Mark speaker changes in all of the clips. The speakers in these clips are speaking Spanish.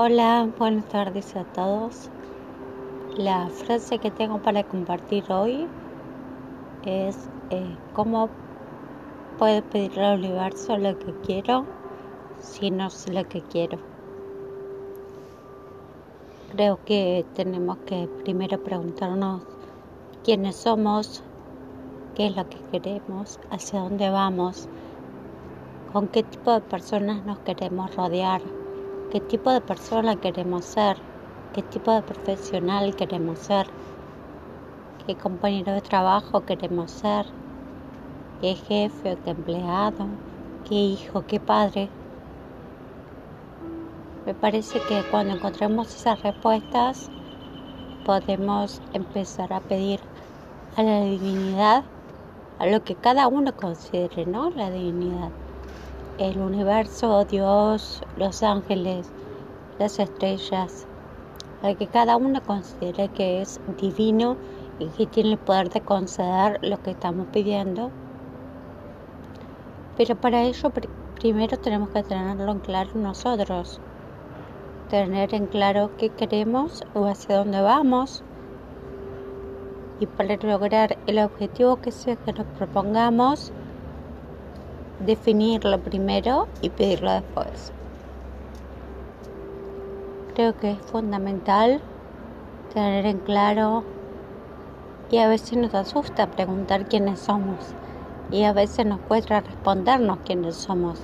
Speaker 1: Hola, buenas tardes a todos. La frase que tengo para compartir hoy es eh, cómo puedo pedirle al universo lo que quiero si no sé lo que quiero. Creo que tenemos que primero preguntarnos quiénes somos, qué es lo que queremos, hacia dónde vamos, con qué tipo de personas nos queremos rodear qué tipo de persona queremos ser, qué tipo de profesional queremos ser, qué compañero de trabajo queremos ser, qué jefe o qué empleado, qué hijo, qué padre. Me parece que cuando encontremos esas respuestas podemos empezar a pedir a la divinidad, a lo que cada uno considere, ¿no? La divinidad el universo, Dios, los ángeles, las estrellas, para que cada uno considere que es divino y que tiene el poder de conceder lo que estamos pidiendo. Pero para ello primero tenemos que tenerlo en claro nosotros, tener en claro qué queremos o hacia dónde vamos. Y para lograr el objetivo que sea que nos propongamos, definirlo primero y pedirlo después. Creo que es fundamental tener en claro y a veces nos asusta preguntar quiénes somos y a veces nos cuesta respondernos quiénes somos.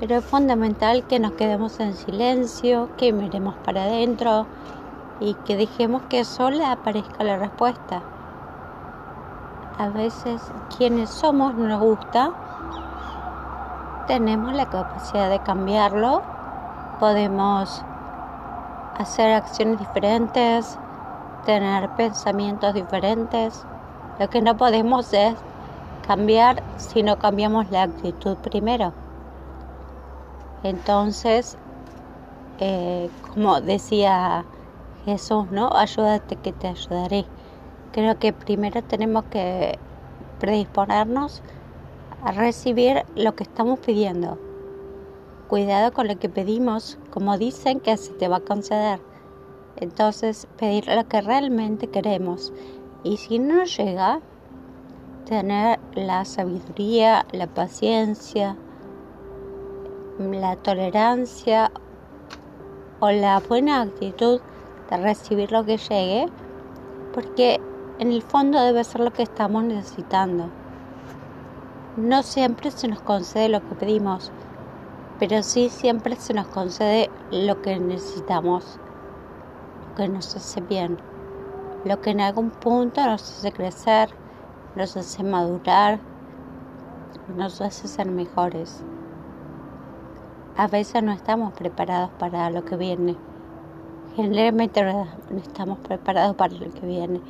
Speaker 1: Pero es fundamental que nos quedemos en silencio, que miremos para adentro y que dejemos que sola aparezca la respuesta a veces quienes somos no nos gusta, tenemos la capacidad de cambiarlo, podemos hacer acciones diferentes, tener pensamientos diferentes. Lo que no podemos es cambiar si no cambiamos la actitud primero. Entonces, eh, como decía Jesús, ¿no? Ayúdate que te ayudaré. Creo que primero tenemos que predisponernos a recibir lo que estamos pidiendo. Cuidado con lo que pedimos, como dicen que se te va a conceder. Entonces, pedir lo que realmente queremos. Y si no llega, tener la sabiduría, la paciencia, la tolerancia o la buena actitud de recibir lo que llegue, porque en el fondo debe ser lo que estamos necesitando. No siempre se nos concede lo que pedimos, pero sí siempre se nos concede lo que necesitamos, lo que nos hace bien, lo que en algún punto nos hace crecer, nos hace madurar, nos hace ser mejores. A veces no estamos preparados para lo que viene. Generalmente no estamos preparados para lo que viene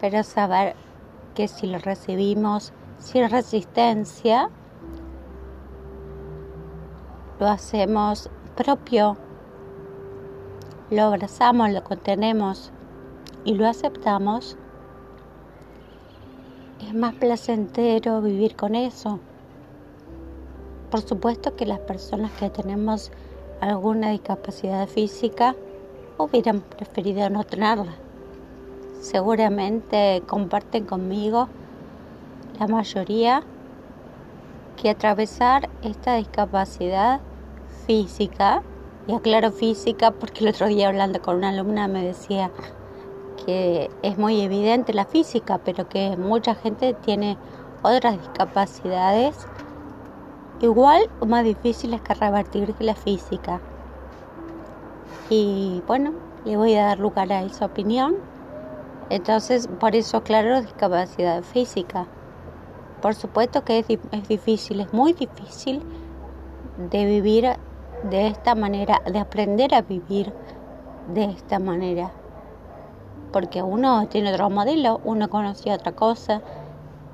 Speaker 1: pero saber que si lo recibimos sin resistencia, lo hacemos propio, lo abrazamos, lo contenemos y lo aceptamos, es más placentero vivir con eso. Por supuesto que las personas que tenemos alguna discapacidad física hubieran preferido no tenerla seguramente comparten conmigo la mayoría que atravesar esta discapacidad física, y aclaro física porque el otro día hablando con una alumna me decía que es muy evidente la física, pero que mucha gente tiene otras discapacidades igual o más difíciles que revertir que la física. Y bueno, le voy a dar lugar a esa opinión entonces, por eso, claro, discapacidad física. Por supuesto que es, es difícil, es muy difícil de vivir de esta manera, de aprender a vivir de esta manera. Porque uno tiene otro modelo, uno conoce otra cosa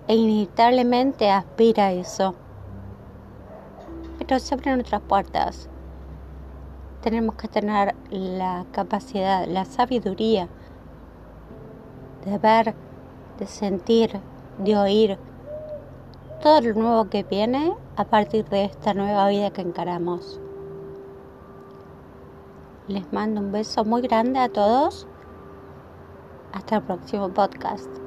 Speaker 1: e inevitablemente aspira a eso. Pero se abren otras puertas. Tenemos que tener la capacidad, la sabiduría de ver, de sentir, de oír todo lo nuevo que viene a partir de esta nueva vida que encaramos. Les mando un beso muy grande a todos. Hasta el próximo podcast.